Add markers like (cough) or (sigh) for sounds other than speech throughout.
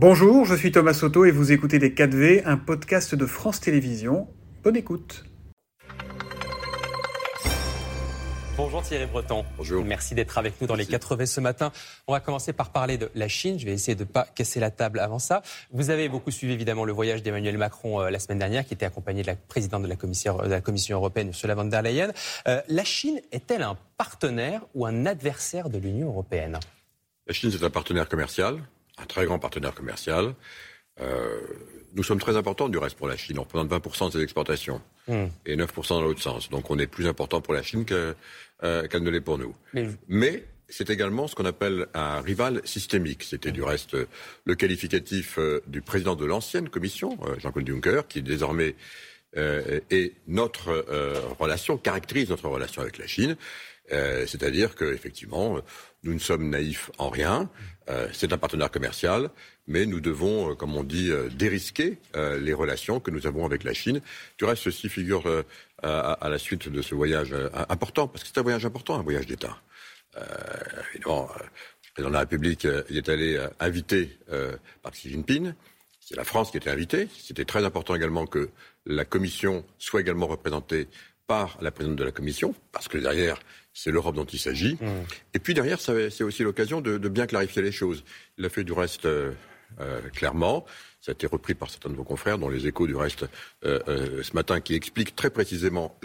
Bonjour, je suis Thomas Soto et vous écoutez Les 4V, un podcast de France Télévisions. Bonne écoute. Bonjour Thierry Breton. Bonjour. Merci d'être avec nous dans les 4V ce matin. On va commencer par parler de la Chine. Je vais essayer de ne pas casser la table avant ça. Vous avez beaucoup suivi évidemment le voyage d'Emmanuel Macron euh, la semaine dernière, qui était accompagné de la présidente de la de la Commission européenne, Ursula von der Leyen. Euh, la Chine est-elle un partenaire ou un adversaire de l'Union européenne? La Chine, c'est un partenaire commercial, un très grand partenaire commercial. Euh, nous sommes très importants du reste pour la Chine. On représente 20% de ses exportations hmm. et 9% dans l'autre sens. Donc on est plus important pour la Chine euh, qu'elle ne l'est pour nous. Mais, c'est également ce qu'on appelle un rival systémique. C'était du reste le qualificatif euh, du président de l'ancienne commission, euh, Jean-Claude Juncker, qui désormais est notre relation, caractérise notre relation avec la Chine. C'est-à-dire qu'effectivement, nous ne sommes naïfs en rien. c'est un partenaire commercial mais nous devons, euh, comme on dit, euh, dérisquer euh, les relations que nous avons avec la Chine. Du reste, ceci figure à, la suite de ce voyage important, parce que c'est un voyage important, un voyage d'État. évidemment, le président de la République il est allé invité par Xi Jinping. C'est la France qui était invitée. C'était très important également que la Commission soit également représentée par la présidente de la Commission, parce que derrière, c'est l'Europe dont il s'agit. Mmh. Et puis derrière, c'est aussi l'occasion de, bien clarifier les choses. Il a fait du reste euh, clairement. Ça a été repris par certains de vos confrères, dont les échos du reste euh, euh, ce matin, qui expliquent très précisément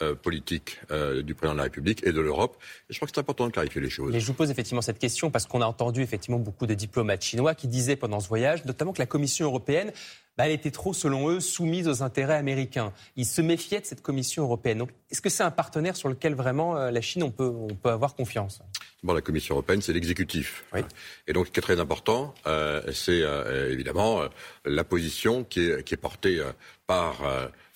la politique du président de la République et de l'Europe. Et je crois que c'est important de clarifier les choses. Mais je vous pose effectivement cette question parce qu'on a entendu effectivement beaucoup de diplomates chinois qui disaient pendant ce voyage, notamment que la Commission européenne bah, elle était trop, selon eux, soumise aux intérêts américains. Ils se méfiaient de cette Commission européenne. Donc, est-ce que c'est un partenaire sur lequel vraiment la Chine, on peut, on peut avoir confiance? Bon, la Commission européenne, c'est l'exécutif. Et donc, ce qui est très important, euh, c'est euh, évidemment euh, la position qui est, qui est portée par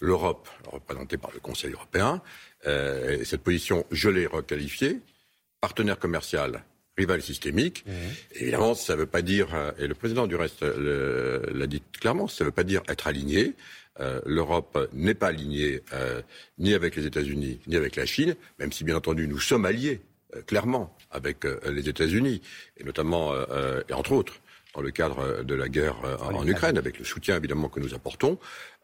l'Europe, représentée par le Conseil européen. Et cette position, je l'ai requalifiée, partenaire commercial, rival systémique. Mmh. Évidemment, ça ne veut pas dire, et le président du reste l'a dit clairement, ça ne veut pas dire être aligné. L'Europe n'est pas alignée ni avec les États-Unis ni avec la Chine, même si bien entendu nous sommes alliés euh, clairement avec euh, les États-Unis, et notamment, euh, et entre autres, dans le cadre de la guerre en, Ukraine, avec le soutien évidemment que nous apportons.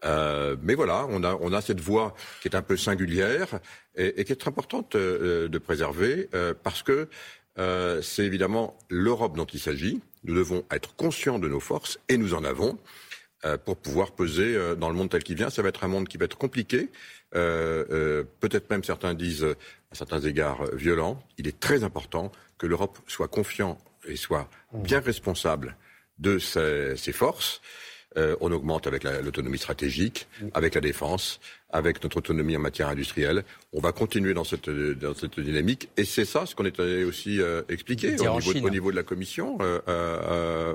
mais voilà, on a, on a cette voie qui est un peu singulière et, qui est très importante de préserver parce que c'est évidemment l'Europe dont il s'agit. Nous devons être conscients de nos forces et nous en avons pour pouvoir peser dans le monde tel qu'il vient. Ça va être un monde qui va être compliqué. Peut-être même certains disent à certains égards euh, violents, il est très important que l'Europe soit confiante et soit bien responsable de ses, forces. Euh, on augmente avec l'autonomie stratégique, avec la défense, avec notre autonomie en matière industrielle. On va continuer dans cette, dans cette dynamique. Et c'est ça ce qu'on est allé aussi euh, expliquer au niveau, au niveau, de la Commission euh, euh,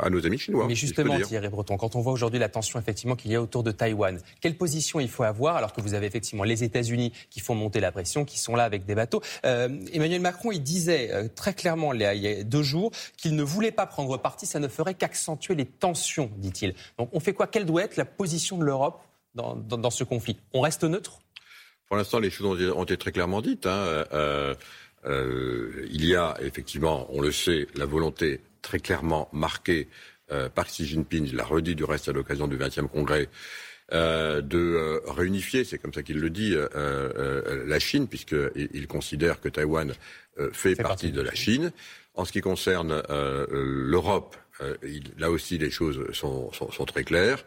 à nos amis chinois. Mais justement, Thierry Breton, quand on voit aujourd'hui la tension effectivement qu'il y a autour de Taïwan, quelle position il faut avoir alors que vous avez effectivement les États-Unis qui font monter la pression, qui sont là avec des bateaux Emmanuel Macron, il disait très clairement il y a deux jours qu'il ne voulait pas prendre parti, ça ne ferait qu'accentuer les tensions, dit-il. Donc on fait quoi? Quelle doit être la position de l'Europe dans, ce conflit On reste neutre? Pour l'instant, les choses ont, été très clairement dites. Hein. Euh, euh, il y a effectivement, on le sait, la volonté très clairement marquée euh, par Xi Jinping, il l'a redit du reste à l'occasion du 20e congrès, de réunifier, c'est comme ça qu'il le dit, la Chine, puisqu'il il considère que Taïwan fait, partie, de la Chine. En ce qui concerne l'Europe, là aussi les choses sont très claires.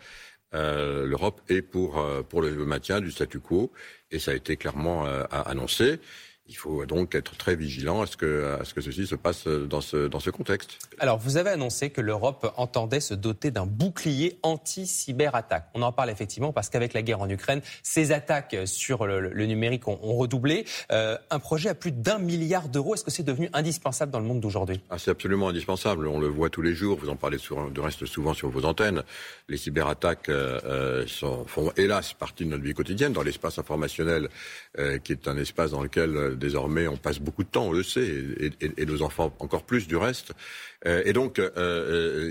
Euh, l'Europe est pour, euh, pour le maintien du statu quo, et ça a été clairement euh, annoncé. Il faut donc être très vigilant à ce que, à ce que ceci se passe dans ce, dans ce contexte. Alors, vous avez annoncé que l'Europe entendait se doter d'un bouclier anti-cyberattaque. On en parle effectivement parce qu'avec la guerre en Ukraine, ces attaques sur le, numérique ont, redoublé. Euh, un projet à plus d'un milliard d'euros, est-ce que c'est devenu indispensable dans le monde d'aujourd'hui? Ah, C'est absolument indispensable. On le voit tous les jours. Vous en parlez de reste souvent sur vos antennes. Les cyberattaques euh, euh, sont, font hélas partie de notre vie quotidienne dans l'espace informationnel, qui est un espace dans lequel désormais, on passe beaucoup de temps, on le sait, et, nos enfants encore plus du reste. et donc,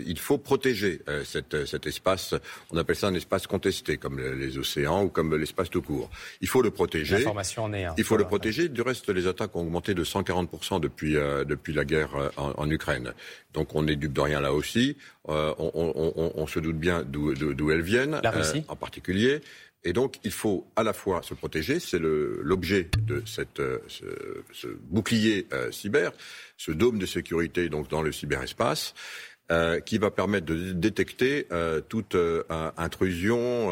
il faut protéger cet espace. On appelle ça un espace contesté, comme les océans ou comme l'espace tout court. Il faut le protéger. L'information en est. il faut le protéger. Du reste, les attaques ont augmenté de 140% depuis, depuis la guerre en, Ukraine. Donc, on n'est dupe de rien là aussi. On, se doute bien d'où elles viennent, en particulier. Et donc, il faut à la fois se protéger, c'est l'objet de cette, euh, ce, bouclier euh, cyber, ce dôme de sécurité donc dans le cyberespace, euh, qui va permettre de détecter toute intrusion,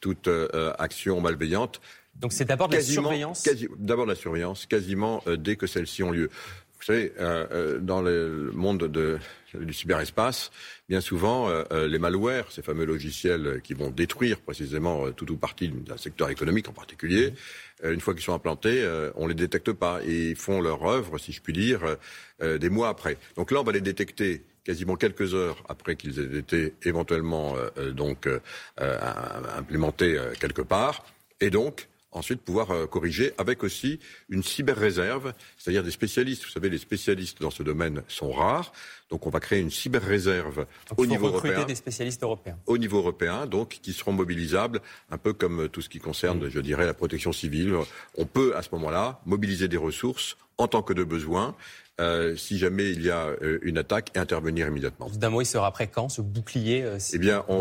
toute action malveillante. Donc c'est d'abord de la surveillance? D'abord de la surveillance, quasiment dès que celles-ci ont lieu. Vous savez, dans le monde de, du cyberespace, bien souvent, euh, euh, les malwares, ces fameux logiciels qui vont détruire précisément euh, tout ou partie d'un secteur économique en particulier, une fois qu'ils sont implantés, on les détecte pas et ils font leur œuvre, si je puis dire, des mois après. Donc là, on va les détecter quasiment quelques heures après qu'ils aient été éventuellement donc implémentés quelque part, et donc ensuite pouvoir euh, corriger avec aussi une cyber-réserve, c'est-à-dire des spécialistes. Vous savez, les spécialistes dans ce domaine sont rares. Donc on va créer une cyber-réserve au niveau européen. des spécialistes européens. Au niveau européen, donc, qui seront mobilisables, un peu comme tout ce qui concerne, mm. je dirais, la protection civile. On peut, à ce moment-là, mobiliser des ressources en tant que de besoin. Euh, si jamais il y a euh, une attaque intervenir immédiatement. D'un mot, il sera prêt quand ce bouclier euh, Eh bien, on,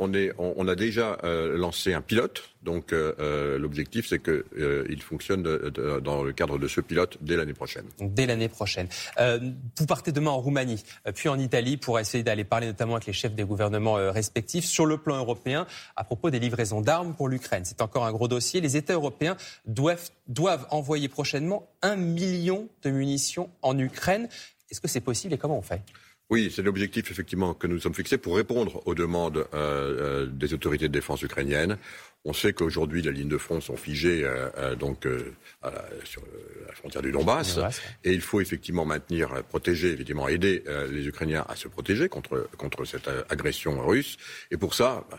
on, est, on, a déjà lancé un pilote donc euh, euh, l'objectif, c'est qu'il euh, fonctionne dans le cadre de ce pilote dès l'année prochaine. Dès l'année prochaine. vous partez demain en Roumanie, puis en Italie pour essayer d'aller parler notamment avec les chefs des gouvernements respectifs sur le plan européen à propos des livraisons d'armes pour l'Ukraine. C'est encore un gros dossier. Les États européens doivent, doivent envoyer prochainement un million de munitions en Ukraine. Est-ce que c'est possible et comment on fait? Oui, c'est l'objectif effectivement que nous sommes fixés pour répondre aux demandes des autorités de défense ukrainiennes. On sait qu'aujourd'hui, les lignes de front sont figées euh, euh, donc euh, sur la frontière du Donbass, et il faut effectivement maintenir, protéger, évidemment, aider les Ukrainiens à se protéger contre contre cette agression russe. Et pour ça, bah,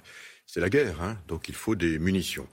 c'est la guerre, hein, donc il faut des munitions.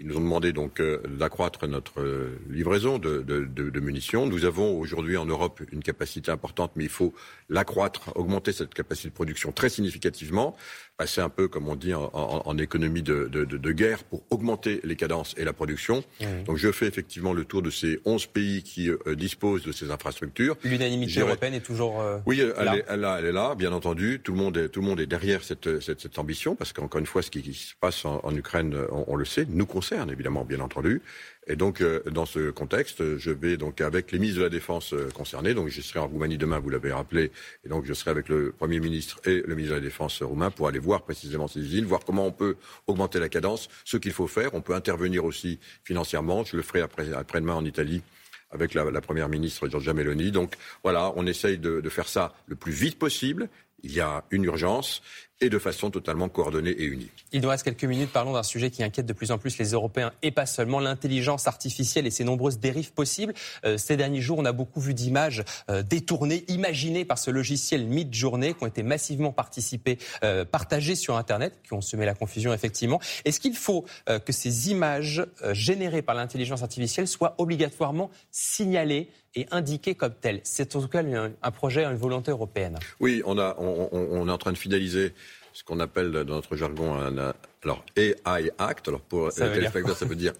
Ils nous ont demandé donc d'accroître notre livraison de, de, de, munitions. Nous avons aujourd'hui en Europe une capacité importante, mais il faut l'accroître, augmenter cette capacité de production très significativement passer un peu, comme on dit, en, en, économie de, de, de, guerre pour augmenter les cadences et la production. Donc je fais effectivement le tour de ces 11 pays qui euh, disposent de ces infrastructures. L'unanimité européenne est toujours euh, Oui, elle, là. Est, elle, est, là, bien entendu. Tout le monde est, tout le monde est derrière cette, cette, cette ambition, parce qu'encore une fois, ce qui, se passe en, en Ukraine, on, on, le sait, nous concerne évidemment, bien entendu. Et donc, euh, dans ce contexte, je vais donc avec les ministres de la Défense euh, concernés, donc je serai en Roumanie demain, vous l'avez rappelé, et donc je serai avec le Premier ministre et le ministre de la Défense roumain pour aller voir précisément ces usines, voir comment on peut augmenter la cadence, ce qu'il faut faire. On peut intervenir aussi financièrement. Je le ferai après, après-demain en Italie avec la, la, première ministre Giorgia Meloni. Donc voilà, on essaye de, de, faire ça le plus vite possible. Il y a une urgence et de façon totalement coordonnée et unie. Il nous reste quelques minutes. Parlons d'un sujet qui inquiète de plus en plus les Européens et pas seulement l'intelligence artificielle et ses nombreuses dérives possibles. Euh, ces derniers jours, on a beaucoup vu d'images euh, détournées, imaginées par ce logiciel Midjourney, qui ont été massivement participées, euh, partagées sur Internet, qui ont semé la confusion effectivement. Est-ce qu'il faut que ces images générées par l'intelligence artificielle soient obligatoirement signalées et indiquées comme telles? C'est en tout cas un, projet, une volonté européenne. Oui, on, a, on, on est en train de finaliser ce qu'on appelle dans notre jargon un, alors AI Act. Alors pour les téléspectateurs, ça (laughs) veut dire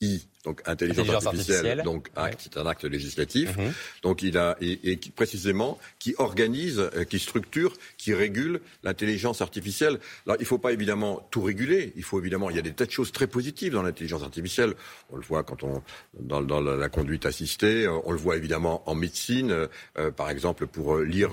AI donc intelligence, artificielle, donc acte, c'est un acte législatif. Mhm. Donc il a et, qui, précisément qui organise, euh, qui structure, qui régule l'intelligence artificielle. Alors il ne faut pas évidemment tout réguler. Il faut évidemment, il y a des tas de choses très positives dans l'intelligence artificielle. On le voit quand on dans, dans la, conduite assistée. Euh, on le voit évidemment en médecine, euh, par exemple pour lire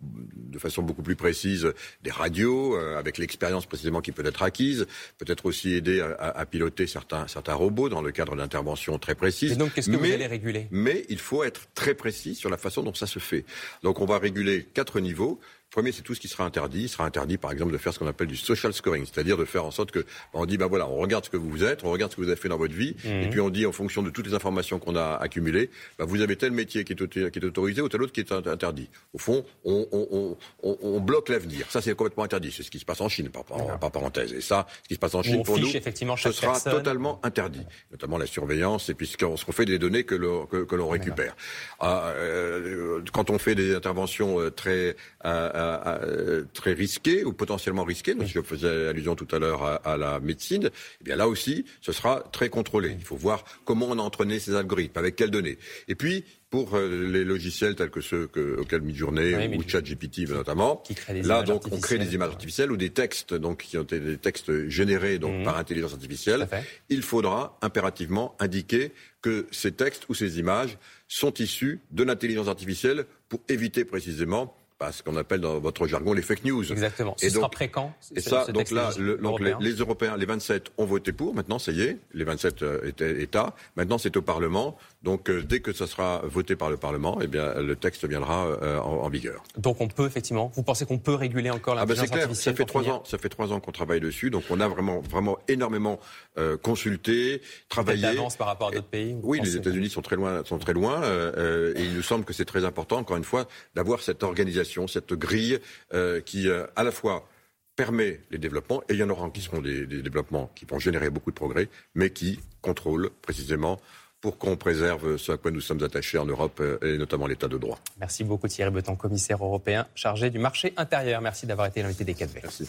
de façon beaucoup plus précise des radios avec l'expérience précisément qui peut être acquise. Peut-être aussi aider à, à, piloter certains certains robots dans le cadre intervention très précise. Et donc, qu'est-ce que vous allez réguler? Mais il faut être très précis sur la façon dont ça se fait. Donc, on va réguler quatre niveaux Premier, c'est tout ce qui sera interdit. Il sera interdit, par exemple, de faire ce qu'on appelle du social scoring, c'est-à-dire de faire en sorte que on dit, ben voilà, on regarde ce que vous êtes, on regarde ce que vous avez fait dans votre vie, Mhm. et puis on dit en fonction de toutes les informations qu'on a accumulées, ben vous avez tel métier qui est, auto- qui est autorisé ou tel autre qui est int- interdit. Au fond, on, on- on- on- on bloque l'avenir. Ça, c'est complètement interdit. C'est ce qui se passe en Chine, par, par, par parenthèse. Et ça, ce qui se passe en Chine pour fiche nous, effectivement ce sera personne. totalement interdit, notamment la surveillance et puis ce qu'on fait des données que l'on que, que l'on récupère. Ah, euh, quand on fait des interventions euh, très euh, très risquées ou potentiellement risquées, donc je faisais allusion tout à l'heure à, à la médecine, eh bien là aussi, ce sera très contrôlé. Il faut voir comment on a entraîné ces algorithmes, avec quelles données. Et puis pour euh, les logiciels tels que ceux que, auxquels Midjourney Oui, ou. ChatGPT notamment, là donc on crée des images artificielles ou des textes donc qui ont été des textes générés donc Mhm. par intelligence artificielle il faudra impérativement indiquer que ces textes ou ces images sont issus de l'intelligence artificielle pour éviter précisément ce qu'on appelle dans votre jargon les fake news. Exactement. Ce Et sera donc- prêt quand? Et ce- ça, ce donc là, le- donc les, européen les Européens, les 27 ont voté pour. Maintenant, ça y est, les 27 euh, étaient- États. Maintenant, c'est au Parlement. Donc, euh, dès que ça sera voté par le Parlement, eh bien, le texte viendra euh, en, en vigueur. Donc on peut effectivement. Vous pensez qu'on peut réguler encore Ah ben c'est l'intelligence clair, ça fait trois ans, ça fait trois ans qu'on travaille dessus, donc on a vraiment, vraiment énormément euh, consulté, travaillé. d'avance par rapport à d'autres pays. Oui, les États-Unis sont très loin, sont très loin, et il nous semble que c'est très important, encore une fois, d'avoir cette organisation, cette grille euh, qui, euh, à la fois permet les développements, et il y en aura qui seront des, des développements qui vont générer beaucoup de progrès, mais qui contrôlent précisément pour qu'on préserve ce à quoi nous sommes attachés en Europe, euh, et notamment l'état de droit. Merci beaucoup Thierry Breton, commissaire européen chargé du marché intérieur. Merci d'avoir été l'invité des 4V. Merci.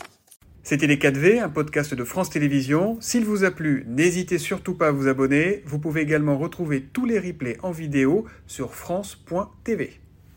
C'était Les 4V, un podcast de France Télévisions. S'il vous a plu, n'hésitez surtout pas à vous abonner. Vous pouvez également retrouver tous les replays en vidéo sur France.tv.